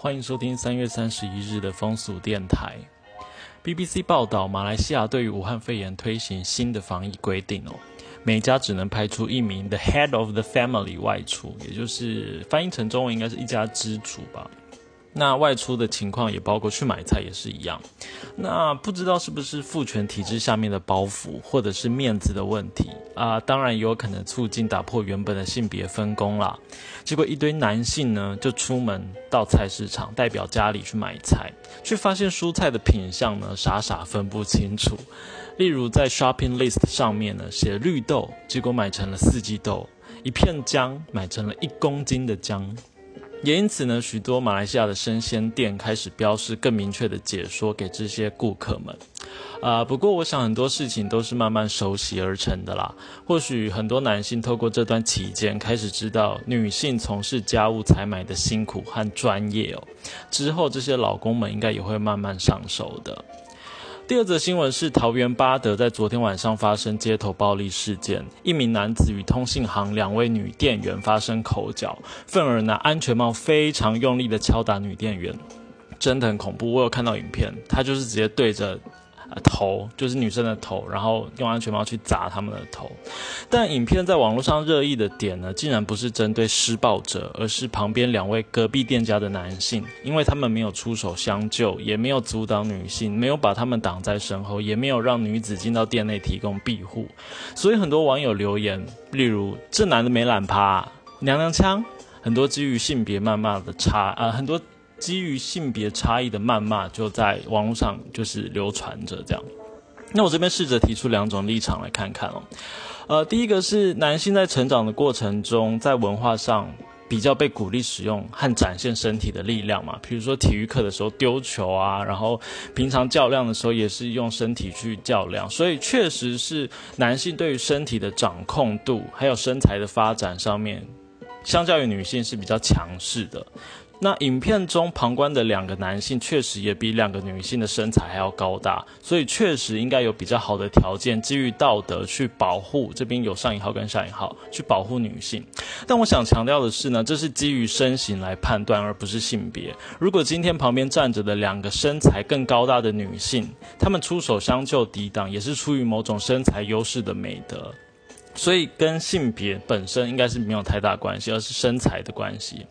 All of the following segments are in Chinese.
欢迎收听三月三十一日的风俗电台。BBC 报道，马来西亚对于武汉肺炎推行新的防疫规定哦，每家只能派出一名 the head of the family 外出，也就是翻译成中文应该是一家之主吧。那外出的情况也包括去买菜，也是一样。那不知道是不是父权体制下面的包袱，或者是面子的问题啊？当然也有可能促进打破原本的性别分工啦。结果一堆男性呢，就出门到菜市场，代表家里去买菜，却发现蔬菜的品相呢，傻傻分不清楚。例如在 shopping list 上面呢，写绿豆，结果买成了四季豆；一片姜，买成了一公斤的姜。也因此呢，许多马来西亚的生鲜店开始标示更明确的解说给这些顾客们。啊，不过我想很多事情都是慢慢熟悉而成的啦。或许很多男性透过这段期间开始知道女性从事家务采买的辛苦和专业哦。之后这些老公们应该也会慢慢上手的。第二则新闻是桃园八德在昨天晚上发生街头暴力事件，一名男子与通信行两位女店员发生口角，愤而拿安全帽非常用力的敲打女店员，真的很恐怖。我有看到影片，他就是直接对着。头就是女生的头，然后用安全帽去砸他们的头。但影片在网络上热议的点呢，竟然不是针对施暴者，而是旁边两位隔壁店家的男性，因为他们没有出手相救，也没有阻挡女性，没有把他们挡在身后，也没有让女子进到店内提供庇护。所以很多网友留言，例如“这男的没懒趴”，“娘娘腔”，很多基于性别谩骂的差啊，很多。基于性别差异的谩骂就在网络上就是流传着这样。那我这边试着提出两种立场来看看哦。呃，第一个是男性在成长的过程中，在文化上比较被鼓励使用和展现身体的力量嘛，比如说体育课的时候丢球啊，然后平常较量的时候也是用身体去较量，所以确实是男性对于身体的掌控度还有身材的发展上面，相较于女性是比较强势的。那影片中旁观的两个男性确实也比两个女性的身材还要高大，所以确实应该有比较好的条件，基于道德去保护这边有上引号跟下引号去保护女性。但我想强调的是呢，这是基于身形来判断，而不是性别。如果今天旁边站着的两个身材更高大的女性，她们出手相救抵挡，也是出于某种身材优势的美德。所以跟性别本身应该是没有太大关系，而是身材的关系。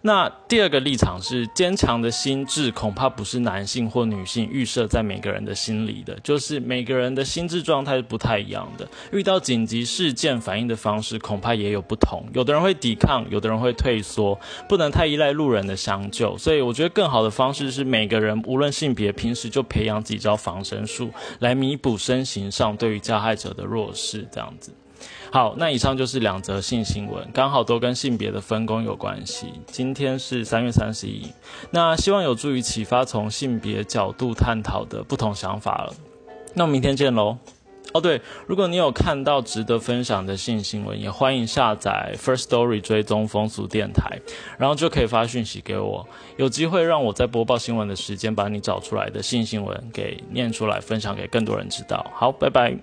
那第二个立场是坚强的心智，恐怕不是男性或女性预设在每个人的心里的，就是每个人的心智状态是不太一样的。遇到紧急事件反应的方式恐怕也有不同，有的人会抵抗，有的人会退缩，不能太依赖路人的相救。所以我觉得更好的方式是每个人无论性别，平时就培养几招防身术，来弥补身形上对于加害者的弱势，这样子。好，那以上就是两则性新闻，刚好都跟性别的分工有关系。今天是三月三十一，那希望有助于启发从性别角度探讨的不同想法了。那我明天见喽。哦，对，如果你有看到值得分享的性新闻，也欢迎下载 First Story 追踪风俗电台，然后就可以发讯息给我，有机会让我在播报新闻的时间把你找出来的性新闻给念出来，分享给更多人知道。好，拜拜。